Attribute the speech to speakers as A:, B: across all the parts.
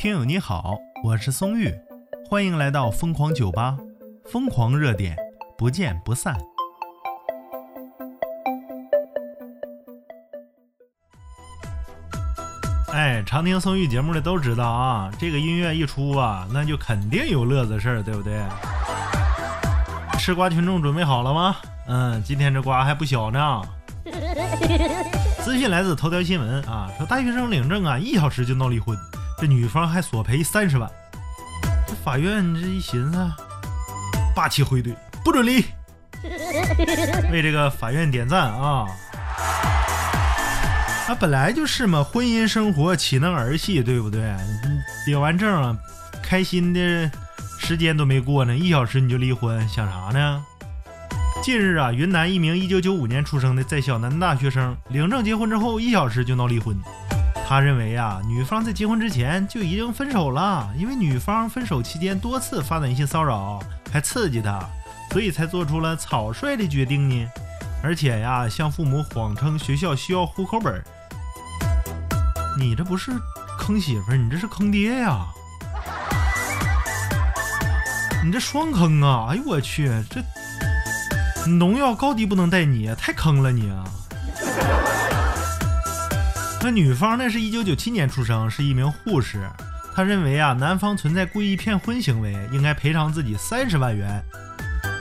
A: 听友你好，我是松玉，欢迎来到疯狂酒吧，疯狂热点，不见不散。哎，常听松玉节目的都知道啊，这个音乐一出啊，那就肯定有乐子事儿，对不对？吃瓜群众准备好了吗？嗯，今天这瓜还不小呢。资讯来自头条新闻啊，说大学生领证啊，一小时就闹离婚，这女方还索赔三十万。这法院这一寻思，霸气回怼，不准离。为这个法院点赞啊！啊，本来就是嘛，婚姻生活岂能儿戏，对不对？领完证啊，开心的时间都没过呢，一小时你就离婚，想啥呢？近日啊，云南一名1995年出生的在校男大学生领证结婚之后，一小时就闹离婚。他认为啊，女方在结婚之前就已经分手了，因为女方分手期间多次发短信骚扰，还刺激他，所以才做出了草率的决定呢。而且呀，向父母谎称学校需要户口本。你这不是坑媳妇儿，你这是坑爹呀！你这双坑啊！哎呦我去，这。农药高低不能带你，太坑了你啊！那女方那是一九九七年出生，是一名护士。她认为啊，男方存在故意骗婚行为，应该赔偿自己三十万元。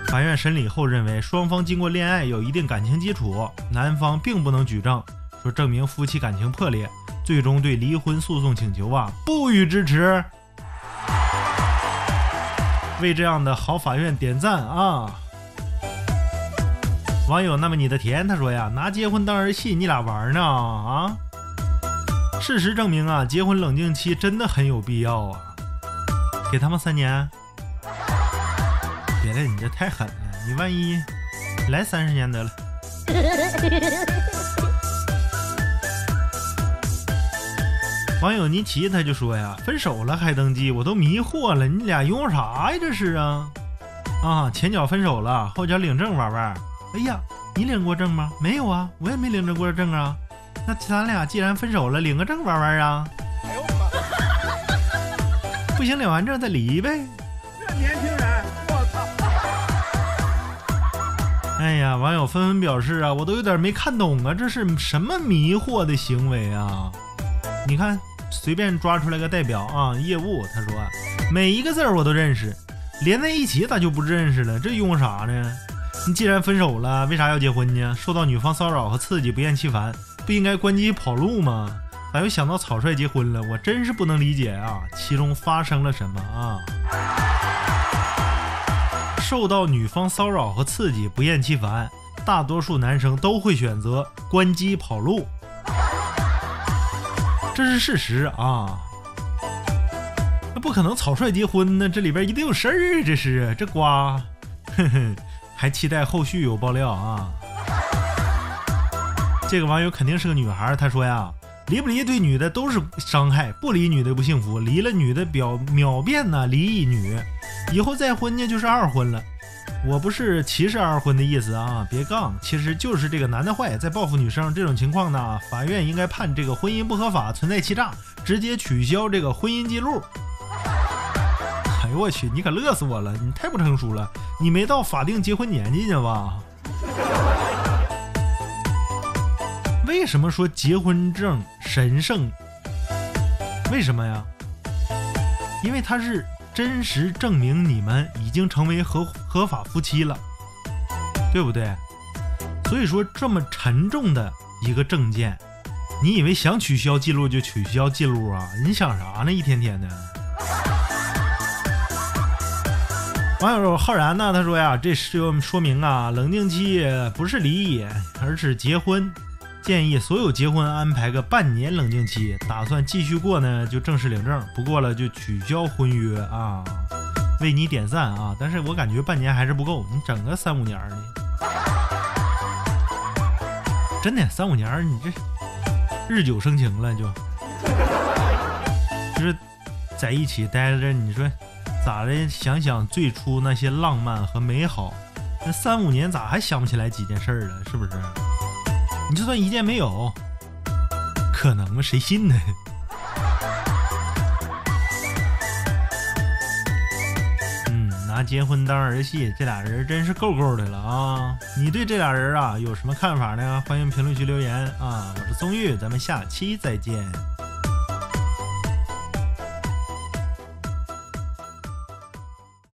A: 法院审理后认为，双方经过恋爱有一定感情基础，男方并不能举证说证明夫妻感情破裂，最终对离婚诉讼请求啊不予支持。为这样的好法院点赞啊！网友那么你的甜，他说呀，拿结婚当儿戏，你俩玩呢啊？事实证明啊，结婚冷静期真的很有必要啊。给他们三年，别了，你这太狠了，你万一来三十年得了。网友尼奇他就说呀，分手了还登记，我都迷惑了，你俩拥有啥呀？这是啊啊，前脚分手了，后脚领证玩玩。哎呀，你领过证吗？没有啊，我也没领着过证啊。那咱俩既然分手了，领个证玩玩啊？哎呦我妈！不行，领完证再离呗。这年轻人，我操！哎呀，网友纷纷表示啊，我都有点没看懂啊，这是什么迷惑的行为啊？你看，随便抓出来个代表啊，业务，他说每一个字我都认识，连在一起咋就不认识了？这用啥呢？你既然分手了，为啥要结婚呢？受到女方骚扰和刺激，不厌其烦，不应该关机跑路吗？咋又想到草率结婚了？我真是不能理解啊！其中发生了什么啊？受到女方骚扰和刺激，不厌其烦，大多数男生都会选择关机跑路，这是事实啊！那不可能草率结婚呢？这里边一定有事儿，这是这瓜，哼哼。还期待后续有爆料啊！这个网友肯定是个女孩，她说呀，离不离对女的都是伤害，不离女的不幸福，离了女的表秒变呢离异女，以后再婚呢就是二婚了。我不是歧视二婚的意思啊，别杠，其实就是这个男的坏，在报复女生这种情况呢，法院应该判这个婚姻不合法，存在欺诈，直接取消这个婚姻记录。哎呦我去，你可乐死我了！你太不成熟了，你没到法定结婚年纪呢吧？为什么说结婚证神圣？为什么呀？因为它是真实证明你们已经成为合合法夫妻了，对不对？所以说这么沉重的一个证件，你以为想取消记录就取消记录啊？你想啥呢？一天天的。网友浩然呢？他说呀，这是说明啊，冷静期不是离异，而是结婚。建议所有结婚安排个半年冷静期，打算继续过呢就正式领证，不过了就取消婚约啊。为你点赞啊！但是我感觉半年还是不够，你整个三五年的，真的三五年你这日久生情了就，就是在一起待着，你说。咋的？想想最初那些浪漫和美好，那三五年咋还想不起来几件事儿了？是不是？你就算一件没有，可能吗？谁信呢？嗯，拿结婚当儿戏，这俩人真是够够的了啊。你对这俩人啊有什么看法呢？欢迎评论区留言啊。我是宗玉，咱们下期再见。